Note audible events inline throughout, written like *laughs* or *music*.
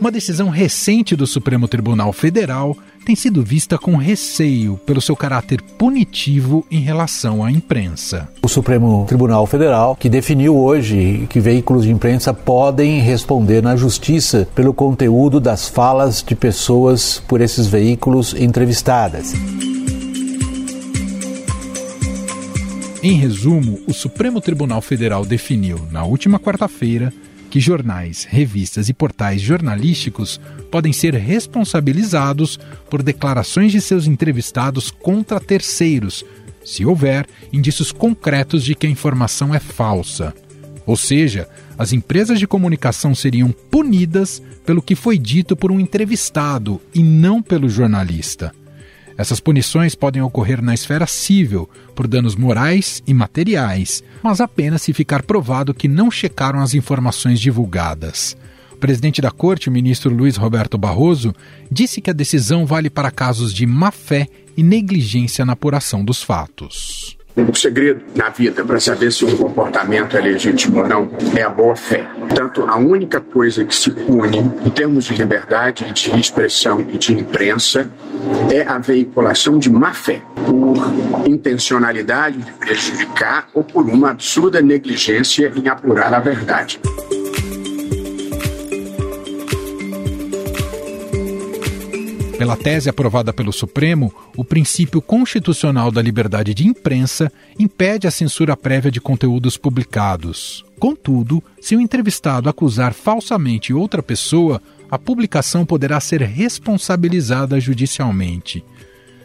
Uma decisão recente do Supremo Tribunal Federal tem sido vista com receio pelo seu caráter punitivo em relação à imprensa. O Supremo Tribunal Federal, que definiu hoje que veículos de imprensa podem responder na justiça pelo conteúdo das falas de pessoas por esses veículos entrevistadas. Em resumo, o Supremo Tribunal Federal definiu, na última quarta-feira, que jornais, revistas e portais jornalísticos podem ser responsabilizados por declarações de seus entrevistados contra terceiros, se houver indícios concretos de que a informação é falsa. Ou seja, as empresas de comunicação seriam punidas pelo que foi dito por um entrevistado e não pelo jornalista. Essas punições podem ocorrer na esfera civil, por danos morais e materiais, mas apenas se ficar provado que não checaram as informações divulgadas. O presidente da corte, o ministro Luiz Roberto Barroso, disse que a decisão vale para casos de má-fé e negligência na apuração dos fatos. O segredo na vida para saber se um comportamento é legítimo ou não é a boa fé. Portanto, a única coisa que se pune em termos de liberdade de expressão e de imprensa é a veiculação de má fé, por intencionalidade de prejudicar ou por uma absurda negligência em apurar a verdade. Pela tese aprovada pelo Supremo, o princípio constitucional da liberdade de imprensa impede a censura prévia de conteúdos publicados. Contudo, se o entrevistado acusar falsamente outra pessoa, a publicação poderá ser responsabilizada judicialmente.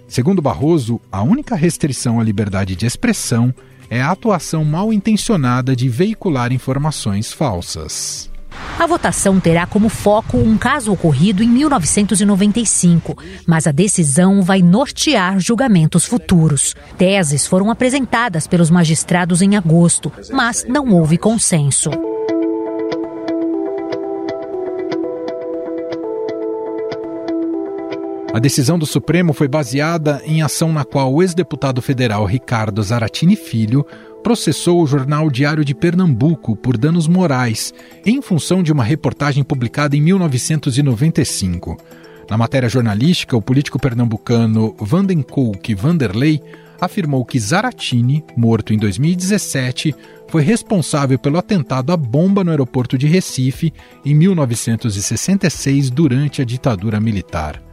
Segundo Barroso, a única restrição à liberdade de expressão é a atuação mal intencionada de veicular informações falsas. A votação terá como foco um caso ocorrido em 1995, mas a decisão vai nortear julgamentos futuros. Teses foram apresentadas pelos magistrados em agosto, mas não houve consenso. A decisão do Supremo foi baseada em ação na qual o ex-deputado federal Ricardo Zaratini Filho processou o jornal Diário de Pernambuco por danos morais, em função de uma reportagem publicada em 1995. Na matéria jornalística, o político pernambucano Vandenkolk Vanderlei afirmou que Zaratini, morto em 2017, foi responsável pelo atentado à bomba no aeroporto de Recife em 1966 durante a ditadura militar.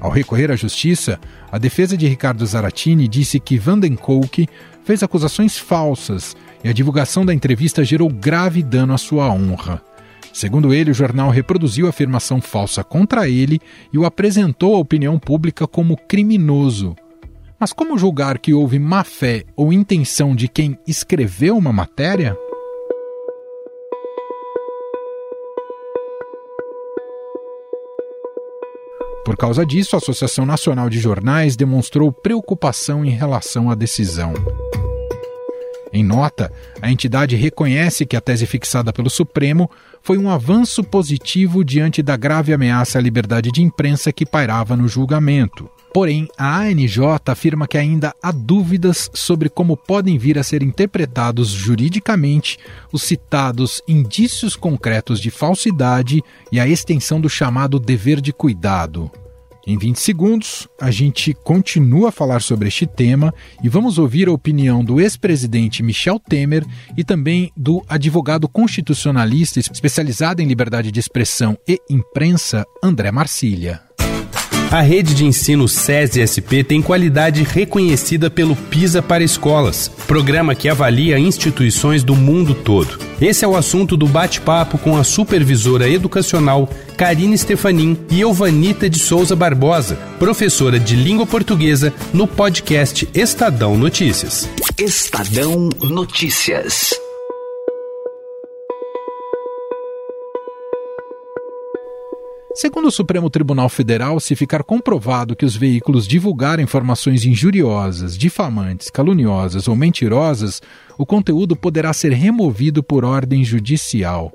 Ao recorrer à justiça, a defesa de Ricardo Zaratini disse que Vandenkolk fez acusações falsas e a divulgação da entrevista gerou grave dano à sua honra. Segundo ele, o jornal reproduziu a afirmação falsa contra ele e o apresentou à opinião pública como criminoso. Mas como julgar que houve má fé ou intenção de quem escreveu uma matéria? Por causa disso, a Associação Nacional de Jornais demonstrou preocupação em relação à decisão. Em nota, a entidade reconhece que a tese fixada pelo Supremo foi um avanço positivo diante da grave ameaça à liberdade de imprensa que pairava no julgamento. Porém, a ANJ afirma que ainda há dúvidas sobre como podem vir a ser interpretados juridicamente os citados indícios concretos de falsidade e a extensão do chamado dever de cuidado. Em 20 segundos, a gente continua a falar sobre este tema e vamos ouvir a opinião do ex-presidente Michel Temer e também do advogado constitucionalista especializado em liberdade de expressão e imprensa, André Marcília. A rede de ensino SESI-SP tem qualidade reconhecida pelo PISA para escolas, programa que avalia instituições do mundo todo. Esse é o assunto do bate-papo com a supervisora educacional Karine Stefanin e Elvanita de Souza Barbosa, professora de língua portuguesa, no podcast Estadão Notícias. Estadão Notícias. Segundo o Supremo Tribunal Federal, se ficar comprovado que os veículos divulgaram informações injuriosas, difamantes, caluniosas ou mentirosas, o conteúdo poderá ser removido por ordem judicial.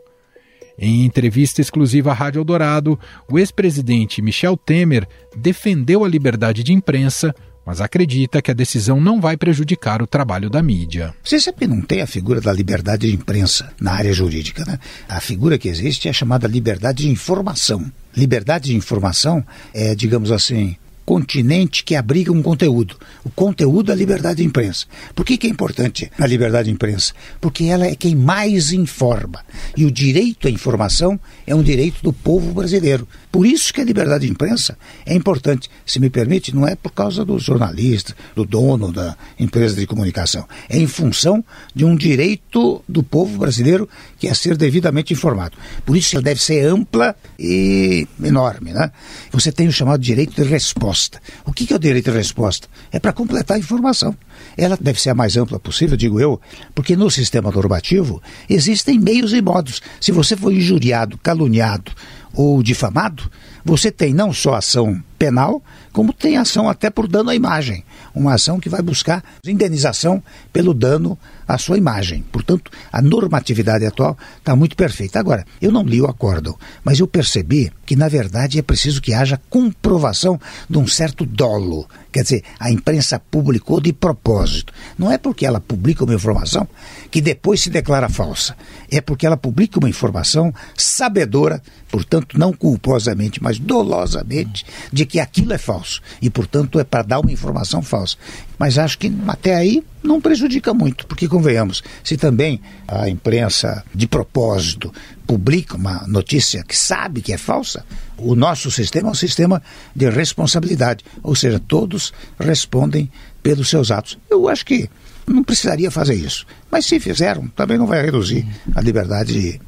Em entrevista exclusiva à Rádio Eldorado, o ex-presidente Michel Temer defendeu a liberdade de imprensa, mas acredita que a decisão não vai prejudicar o trabalho da mídia. Você que não tem a figura da liberdade de imprensa na área jurídica, né? A figura que existe é chamada liberdade de informação. Liberdade de informação é, digamos assim, continente que abriga um conteúdo. O conteúdo é a liberdade de imprensa. Por que, que é importante a liberdade de imprensa? Porque ela é quem mais informa. E o direito à informação é um direito do povo brasileiro. Por isso que a liberdade de imprensa é importante. Se me permite, não é por causa dos jornalistas, do dono da empresa de comunicação. É em função de um direito do povo brasileiro que é ser devidamente informado. Por isso ela deve ser ampla e enorme. Né? Você tem o chamado direito de resposta. O que é o direito de resposta? É para completar a informação. Ela deve ser a mais ampla possível, digo eu, porque no sistema normativo existem meios e modos. Se você for injuriado, caluniado, ou difamado, você tem não só ação penal, como tem ação até por dano à imagem. Uma ação que vai buscar indenização pelo dano à sua imagem. Portanto, a normatividade atual está muito perfeita. Agora, eu não li o acórdão, mas eu percebi que, na verdade, é preciso que haja comprovação de um certo dolo. Quer dizer, a imprensa publicou de propósito. Não é porque ela publica uma informação que depois se declara falsa. É porque ela publica uma informação sabedora, portanto, não culposamente, mas dolosamente, de que aquilo é falso. E, portanto, é para dar uma informação falsa. Mas acho que até aí não prejudica muito, porque convenhamos, se também a imprensa de propósito publica uma notícia que sabe que é falsa, o nosso sistema é um sistema de responsabilidade, ou seja, todos respondem pelos seus atos. Eu acho que não precisaria fazer isso, mas se fizeram, também não vai reduzir a liberdade de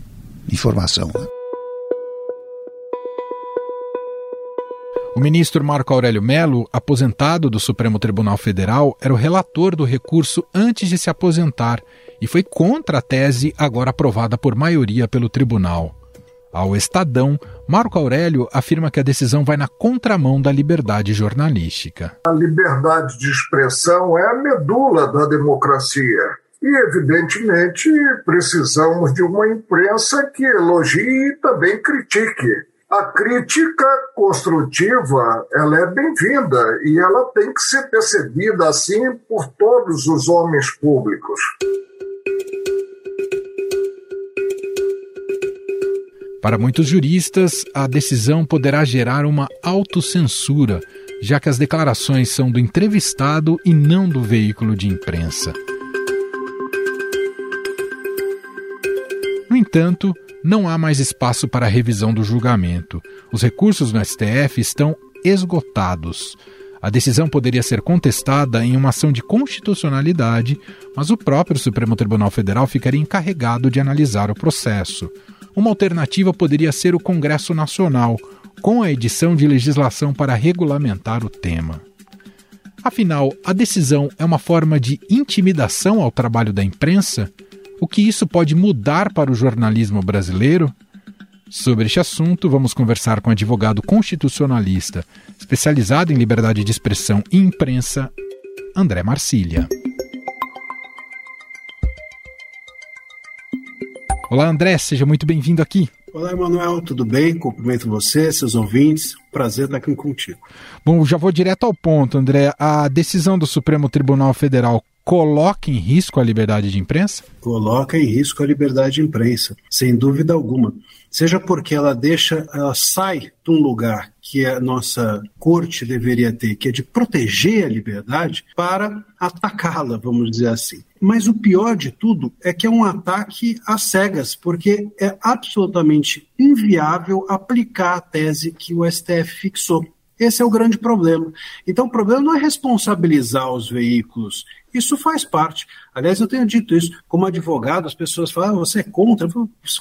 informação. O ministro Marco Aurélio Melo, aposentado do Supremo Tribunal Federal, era o relator do recurso antes de se aposentar e foi contra a tese agora aprovada por maioria pelo tribunal. Ao Estadão, Marco Aurélio afirma que a decisão vai na contramão da liberdade jornalística. A liberdade de expressão é a medula da democracia. E, evidentemente, precisamos de uma imprensa que elogie e também critique. A crítica construtiva ela é bem-vinda e ela tem que ser percebida assim por todos os homens públicos. Para muitos juristas, a decisão poderá gerar uma autocensura, já que as declarações são do entrevistado e não do veículo de imprensa. Entanto, não há mais espaço para revisão do julgamento. Os recursos no STF estão esgotados. A decisão poderia ser contestada em uma ação de constitucionalidade, mas o próprio Supremo Tribunal Federal ficaria encarregado de analisar o processo. Uma alternativa poderia ser o Congresso Nacional, com a edição de legislação para regulamentar o tema. Afinal, a decisão é uma forma de intimidação ao trabalho da imprensa? O que isso pode mudar para o jornalismo brasileiro? Sobre este assunto, vamos conversar com o advogado constitucionalista, especializado em liberdade de expressão e imprensa, André Marcília. Olá, André, seja muito bem-vindo aqui. Olá, Emanuel, tudo bem? Cumprimento você, seus ouvintes. Prazer estar aqui contigo. Bom, já vou direto ao ponto, André. A decisão do Supremo Tribunal Federal coloca em risco a liberdade de imprensa? Coloca em risco a liberdade de imprensa, sem dúvida alguma. Seja porque ela deixa, ela sai de um lugar que a nossa corte deveria ter, que é de proteger a liberdade, para atacá-la, vamos dizer assim. Mas o pior de tudo é que é um ataque às cegas, porque é absolutamente inviável aplicar a tese que o STF fixou. Esse é o grande problema. Então, o problema não é responsabilizar os veículos. Isso faz parte. Aliás, eu tenho dito isso. Como advogado, as pessoas falam, ah, você é contra,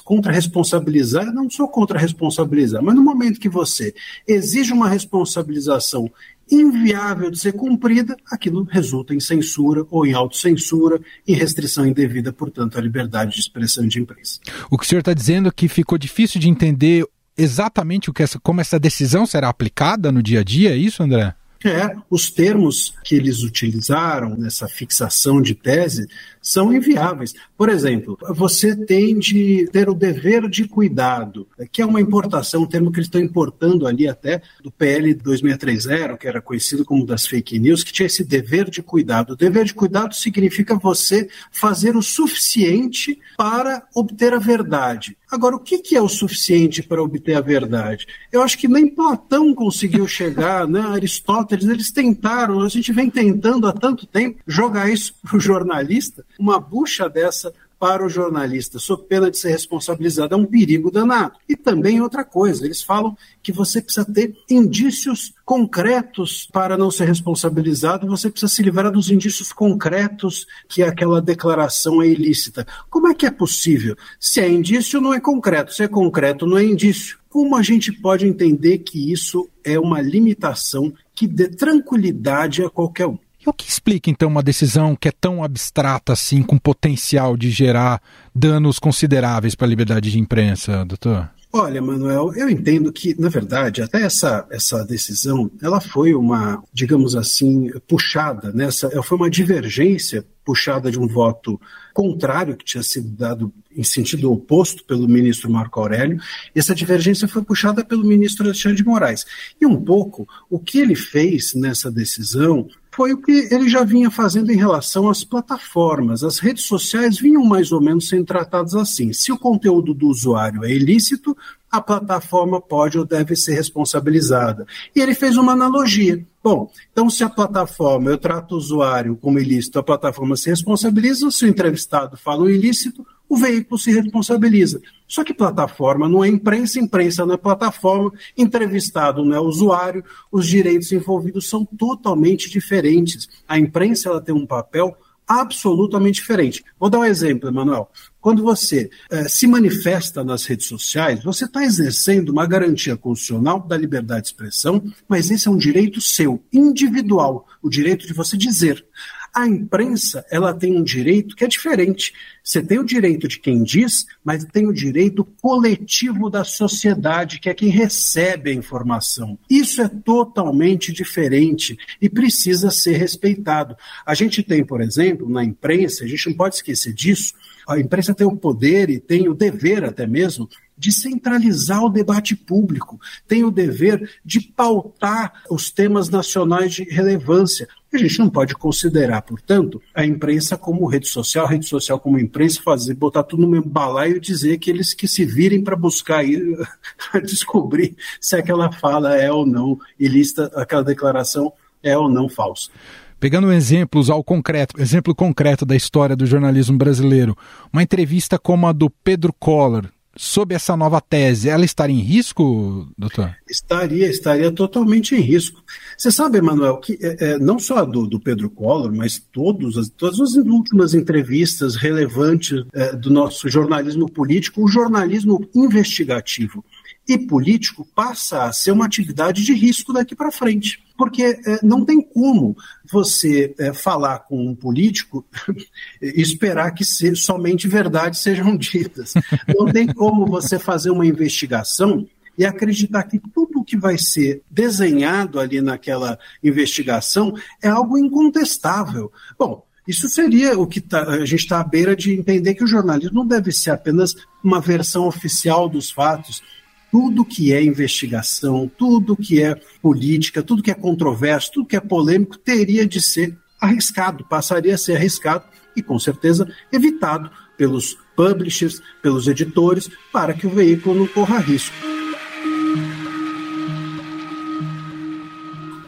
contra responsabilizar. Eu não sou contra responsabilizar, mas no momento que você exige uma responsabilização inviável de ser cumprida, aquilo resulta em censura ou em autocensura, em restrição indevida, portanto, à liberdade de expressão de imprensa. O que o senhor está dizendo é que ficou difícil de entender exatamente o que essa, como essa decisão será aplicada no dia a dia, é isso, André? É, os termos que eles utilizaram nessa fixação de tese são inviáveis. Por exemplo, você tem de ter o dever de cuidado, que é uma importação, um termo que eles estão importando ali até do PL 2630, que era conhecido como das fake news, que tinha esse dever de cuidado. O dever de cuidado significa você fazer o suficiente para obter a verdade. Agora, o que é o suficiente para obter a verdade? Eu acho que nem Platão conseguiu *laughs* chegar, né? Aristóteles, eles tentaram, a gente vem tentando há tanto tempo jogar isso para o jornalista, uma bucha dessa para o jornalista, sob pena de ser responsabilizado, é um perigo danado. E também outra coisa, eles falam que você precisa ter indícios concretos para não ser responsabilizado, você precisa se livrar dos indícios concretos que aquela declaração é ilícita. Como é que é possível? Se é indício, não é concreto, se é concreto, não é indício. Como a gente pode entender que isso é uma limitação que dê tranquilidade a qualquer um? E o que explica, então, uma decisão que é tão abstrata assim, com potencial de gerar danos consideráveis para a liberdade de imprensa, doutor? Olha, Manuel, eu entendo que, na verdade, até essa, essa decisão, ela foi uma, digamos assim, puxada, nessa, né? foi uma divergência puxada de um voto contrário que tinha sido dado em sentido oposto pelo ministro Marco Aurélio. Essa divergência foi puxada pelo ministro Alexandre de Moraes. E um pouco o que ele fez nessa decisão foi o que ele já vinha fazendo em relação às plataformas. As redes sociais vinham mais ou menos sendo tratadas assim. Se o conteúdo do usuário é ilícito, a plataforma pode ou deve ser responsabilizada. E ele fez uma analogia. Bom, então se a plataforma, eu trato o usuário como ilícito, a plataforma se responsabiliza, se o entrevistado fala o ilícito, o veículo se responsabiliza. Só que plataforma não é imprensa, imprensa não é plataforma, entrevistado não é usuário, os direitos envolvidos são totalmente diferentes. A imprensa ela tem um papel absolutamente diferente. Vou dar um exemplo, Emanuel. Quando você eh, se manifesta nas redes sociais, você está exercendo uma garantia constitucional da liberdade de expressão, mas esse é um direito seu, individual, o direito de você dizer. A imprensa, ela tem um direito que é diferente. Você tem o direito de quem diz, mas tem o direito coletivo da sociedade, que é quem recebe a informação. Isso é totalmente diferente e precisa ser respeitado. A gente tem, por exemplo, na imprensa, a gente não pode esquecer disso, a imprensa tem o poder e tem o dever até mesmo de centralizar o debate público, tem o dever de pautar os temas nacionais de relevância. A gente não pode considerar, portanto, a imprensa como rede social, rede social como imprensa, fazer, botar tudo no mesmo balaio e dizer que eles que se virem para buscar aí, *laughs* descobrir se aquela fala é ou não ilícita, aquela declaração é ou não falsa. Pegando exemplos ao concreto, exemplo concreto da história do jornalismo brasileiro, uma entrevista como a do Pedro Collor, sob essa nova tese, ela estaria em risco, doutor? Estaria, estaria totalmente em risco. Você sabe, Emanuel, que é, é, não só do, do Pedro Collor, mas todos, as, todas as últimas entrevistas relevantes é, do nosso jornalismo político, o jornalismo investigativo e político passa a ser uma atividade de risco daqui para frente. Porque é, não tem como você é, falar com um político *laughs* e esperar que se, somente verdades sejam ditas. Não tem como você fazer uma investigação e acreditar que tudo que vai ser desenhado ali naquela investigação é algo incontestável. Bom, isso seria o que tá, a gente está à beira de entender que o jornalismo não deve ser apenas uma versão oficial dos fatos, tudo que é investigação, tudo que é política, tudo que é controverso, tudo que é polêmico teria de ser arriscado, passaria a ser arriscado e, com certeza, evitado pelos publishers, pelos editores, para que o veículo não corra risco.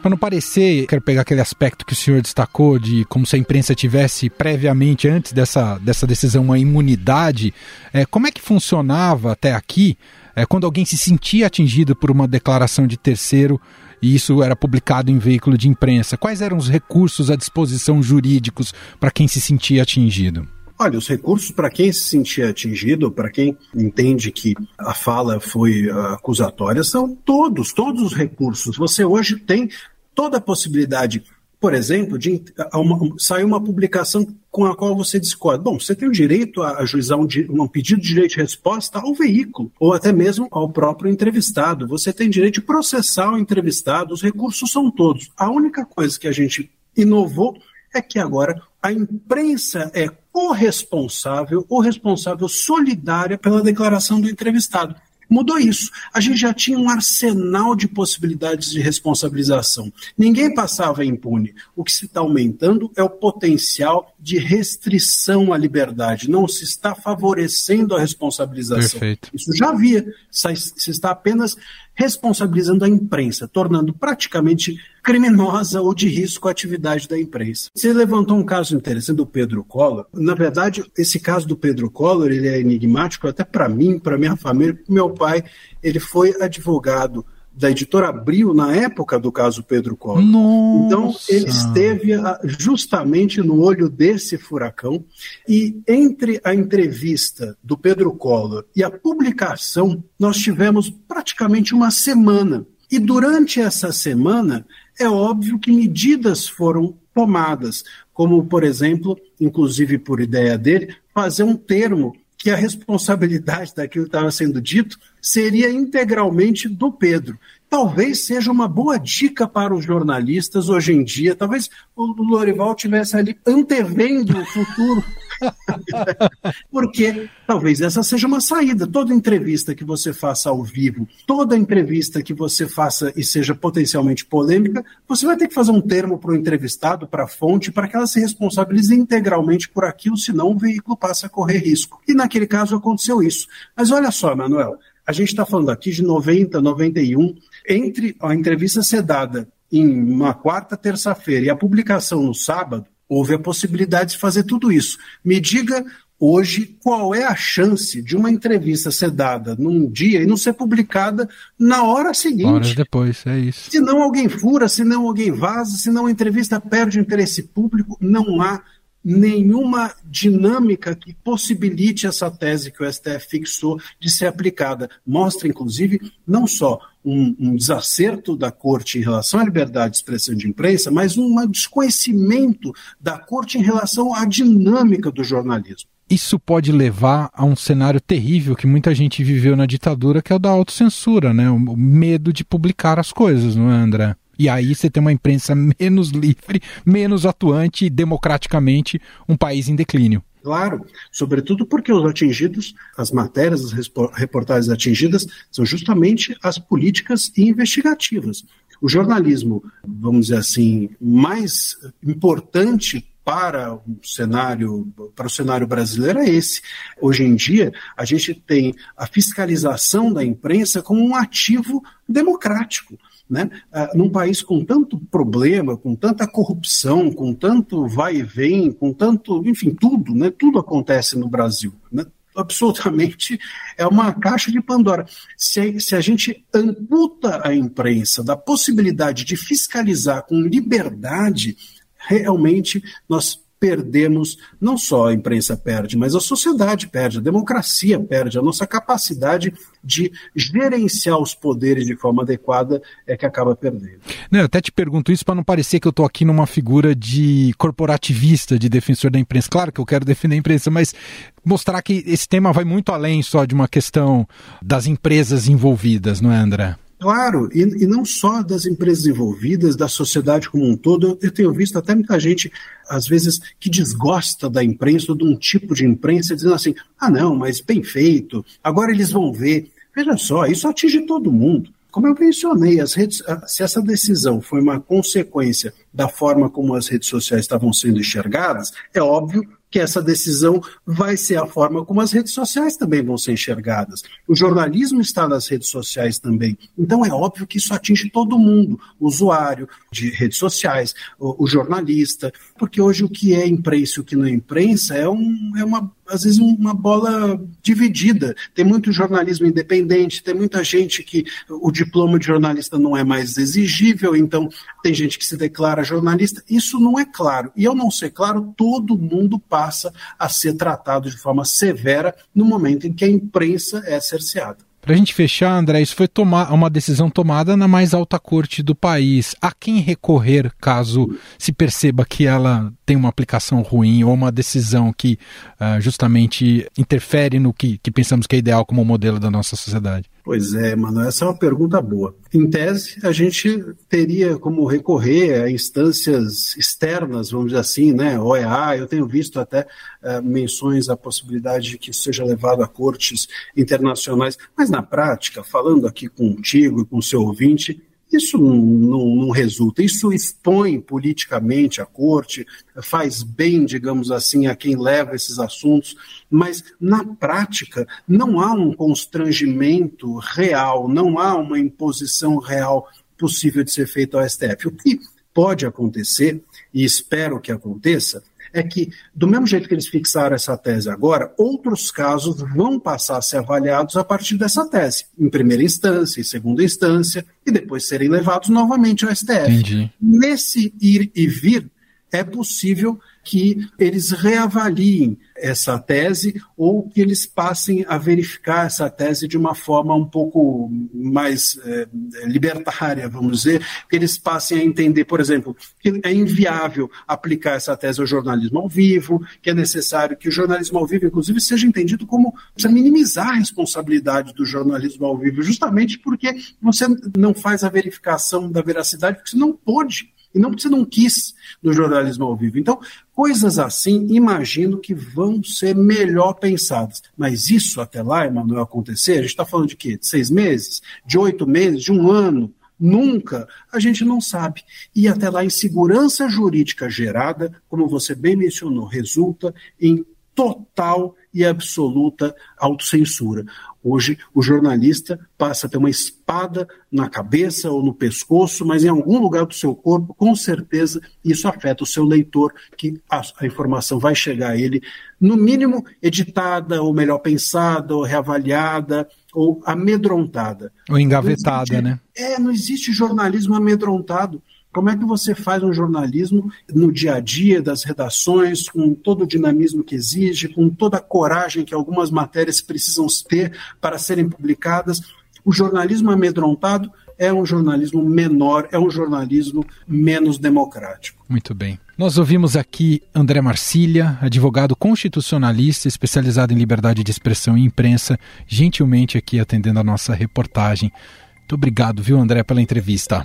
Para não parecer, quero pegar aquele aspecto que o senhor destacou de como se a imprensa tivesse previamente, antes dessa, dessa decisão, uma imunidade. É, como é que funcionava até aqui é, quando alguém se sentia atingido por uma declaração de terceiro e isso era publicado em veículo de imprensa, quais eram os recursos à disposição jurídicos para quem se sentia atingido? Olha, os recursos para quem se sentia atingido, para quem entende que a fala foi uh, acusatória, são todos, todos os recursos. Você hoje tem toda a possibilidade por exemplo, de uma, saiu uma publicação com a qual você discorda. Bom, você tem o direito a ajuizar um, um, pedido de direito de resposta ao veículo, ou até mesmo ao próprio entrevistado. Você tem direito de processar o entrevistado, os recursos são todos. A única coisa que a gente inovou é que agora a imprensa é corresponsável ou responsável solidária pela declaração do entrevistado. Mudou isso. A gente já tinha um arsenal de possibilidades de responsabilização. Ninguém passava impune. O que se está aumentando é o potencial de restrição à liberdade. Não se está favorecendo a responsabilização. Perfeito. Isso já havia. Se está apenas responsabilizando a imprensa, tornando praticamente criminosa ou de risco a atividade da imprensa. Você levantou um caso interessante do Pedro Collor. Na verdade, esse caso do Pedro Collor ele é enigmático até para mim, para minha família, meu pai ele foi advogado da editora Abril na época do caso Pedro Collor. Nossa. Então, ele esteve ah, justamente no olho desse furacão e entre a entrevista do Pedro Collor e a publicação, nós tivemos praticamente uma semana. E durante essa semana, é óbvio que medidas foram tomadas, como, por exemplo, inclusive por ideia dele, fazer um termo que a responsabilidade daquilo que estava sendo dito seria integralmente do Pedro. Talvez seja uma boa dica para os jornalistas hoje em dia. Talvez o Lorival tivesse ali antevendo o futuro. *laughs* *laughs* Porque talvez essa seja uma saída. Toda entrevista que você faça ao vivo, toda entrevista que você faça e seja potencialmente polêmica, você vai ter que fazer um termo para o entrevistado, para a fonte, para que ela se responsabilize integralmente por aquilo, senão o veículo passa a correr risco. E naquele caso aconteceu isso. Mas olha só, Manuel, a gente está falando aqui de 90, 91. Entre a entrevista ser dada em uma quarta, terça-feira e a publicação no sábado, houve a possibilidade de fazer tudo isso. Me diga hoje qual é a chance de uma entrevista ser dada num dia e não ser publicada na hora seguinte. Horas depois, é isso. Se não alguém fura, se não alguém vaza, se não a entrevista perde o interesse público, não há nenhuma dinâmica que possibilite essa tese que o STF fixou de ser aplicada. Mostra, inclusive, não só um, um, desacerto da Corte em relação à liberdade de expressão de imprensa, mas um desconhecimento da Corte em relação à dinâmica do jornalismo. Isso pode levar a um cenário terrível que muita gente viveu na ditadura, que é o da autocensura, né? O medo de publicar as coisas, não é, André? E aí você tem uma imprensa *laughs* menos livre, menos atuante e democraticamente um país em declínio. Claro, sobretudo porque os atingidos, as matérias, as reportagens atingidas são justamente as políticas investigativas. O jornalismo, vamos dizer assim, mais importante para o cenário para o cenário brasileiro é esse. Hoje em dia, a gente tem a fiscalização da imprensa como um ativo democrático né? Uh, num país com tanto problema, com tanta corrupção, com tanto vai e vem, com tanto, enfim, tudo, né? Tudo acontece no Brasil, né? absolutamente *laughs* é uma caixa de Pandora. Se, se, a gente amputa a imprensa da possibilidade de fiscalizar com liberdade, realmente nós perdemos, não só a imprensa perde, mas a sociedade perde, a democracia perde, a nossa capacidade de gerenciar os poderes de forma adequada é que acaba perdendo. Não, eu até te pergunto isso para não parecer que eu estou aqui numa figura de corporativista, de defensor da imprensa. Claro que eu quero defender a imprensa, mas mostrar que esse tema vai muito além só de uma questão das empresas envolvidas, não é, André? Claro, e, e, não só das empresas envolvidas, da sociedade como um todo. Eu, tenho visto até muita gente, às vezes, que desgosta da imprensa ou de um tipo de imprensa, dizendo assim: ah, não, mas bem feito, agora eles vão ver. Veja só, isso atinge todo mundo. Como eu mencionei, redes, se essa decisão foi uma consequência da forma como as redes sociais estavam sendo enxergadas, é óbvio que essa decisão vai ser a forma como as redes sociais também vão ser enxergadas. O jornalismo está nas redes sociais também. Então é óbvio que isso atinge todo mundo, o usuário de redes sociais, o, o jornalista, porque hoje o que é imprensa e o que não é imprensa é, um, é uma às vezes uma bola dividida. Tem muito jornalismo independente, tem muita gente que o diploma de jornalista não é mais exigível, então tem gente que se declara jornalista. Isso não é claro. E ao não ser claro, todo mundo passa a ser tratado de forma severa no momento em que a imprensa é cerceada. Para a gente fechar, André, isso foi tomar, uma decisão tomada na mais alta corte do país. A quem recorrer caso se perceba que ela tem uma aplicação ruim ou uma decisão que uh, justamente interfere no que, que pensamos que é ideal como modelo da nossa sociedade? Pois é, mano, essa é uma pergunta boa. Em tese, a gente teria como recorrer a instâncias externas, vamos dizer assim, né? OEA, eu tenho visto até uh, menções à possibilidade de que isso seja levado a cortes internacionais, mas na prática, falando aqui contigo e com o seu ouvinte, isso não, não, resulta, isso expõe politicamente a corte, faz bem, digamos assim, a quem leva esses assuntos, mas na prática não há um constrangimento real, não há uma imposição real possível de ser feito ao STF. O que pode acontecer, e espero que aconteça, é que, do mesmo jeito que eles fixaram essa tese agora, outros casos vão passar a ser avaliados a partir dessa tese, em primeira instância, em segunda instância, e depois serem levados novamente ao STF. Entendi. Nesse ir e vir, é possível que eles reavaliem essa tese ou que eles passem a verificar essa tese de uma forma um pouco mais é, libertária, vamos dizer, que eles passem a entender, por exemplo, que é inviável aplicar essa tese ao jornalismo ao vivo, que é necessário que o jornalismo ao vivo, inclusive, seja entendido como precisa minimizar a responsabilidade do jornalismo ao vivo, justamente porque você não faz a verificação da veracidade, porque você não pode e não porque você não quis no jornalismo ao vivo. Então, coisas assim, imagino que vão ser melhor pensadas. Mas isso até lá, Emanuel, acontecer, a gente está falando de quê? De seis meses? De oito meses? De um ano? Nunca, a gente não sabe. E até lá, insegurança jurídica gerada, como você bem mencionou, resulta em total e absoluta autocensura. Hoje, o jornalista passa a ter uma espada na cabeça ou no pescoço, mas em algum lugar do seu corpo, com certeza, isso afeta o seu leitor, que a, a informação vai chegar a ele, no mínimo, editada, ou melhor pensada, ou reavaliada, ou amedrontada. Ou engavetada, existe, né? É, não existe jornalismo amedrontado. Como é que você faz um jornalismo no dia a dia das redações, com todo o dinamismo que exige, com toda a coragem que algumas matérias precisam ter para serem publicadas? O jornalismo amedrontado é um jornalismo menor, é um jornalismo menos democrático. Muito bem. Nós ouvimos aqui André Marcília, advogado constitucionalista especializado em liberdade de expressão e imprensa, gentilmente aqui atendendo a nossa reportagem. Muito obrigado, viu, André, pela entrevista.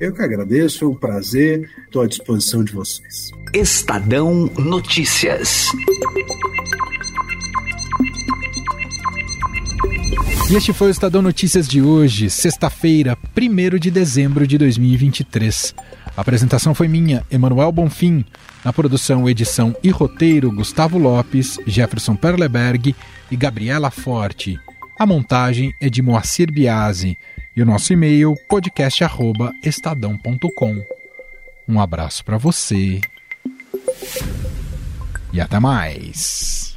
Eu que agradeço, é um prazer, estou à disposição de vocês. Estadão Notícias. E este foi o Estadão Notícias de hoje, sexta-feira, 1 de dezembro de 2023. A apresentação foi minha, Emanuel Bonfim. Na produção, edição e roteiro, Gustavo Lopes, Jefferson Perleberg e Gabriela Forte. A montagem é de Moacir Biasi e o nosso e-mail podcast@estadão.com. Um abraço para você e até mais.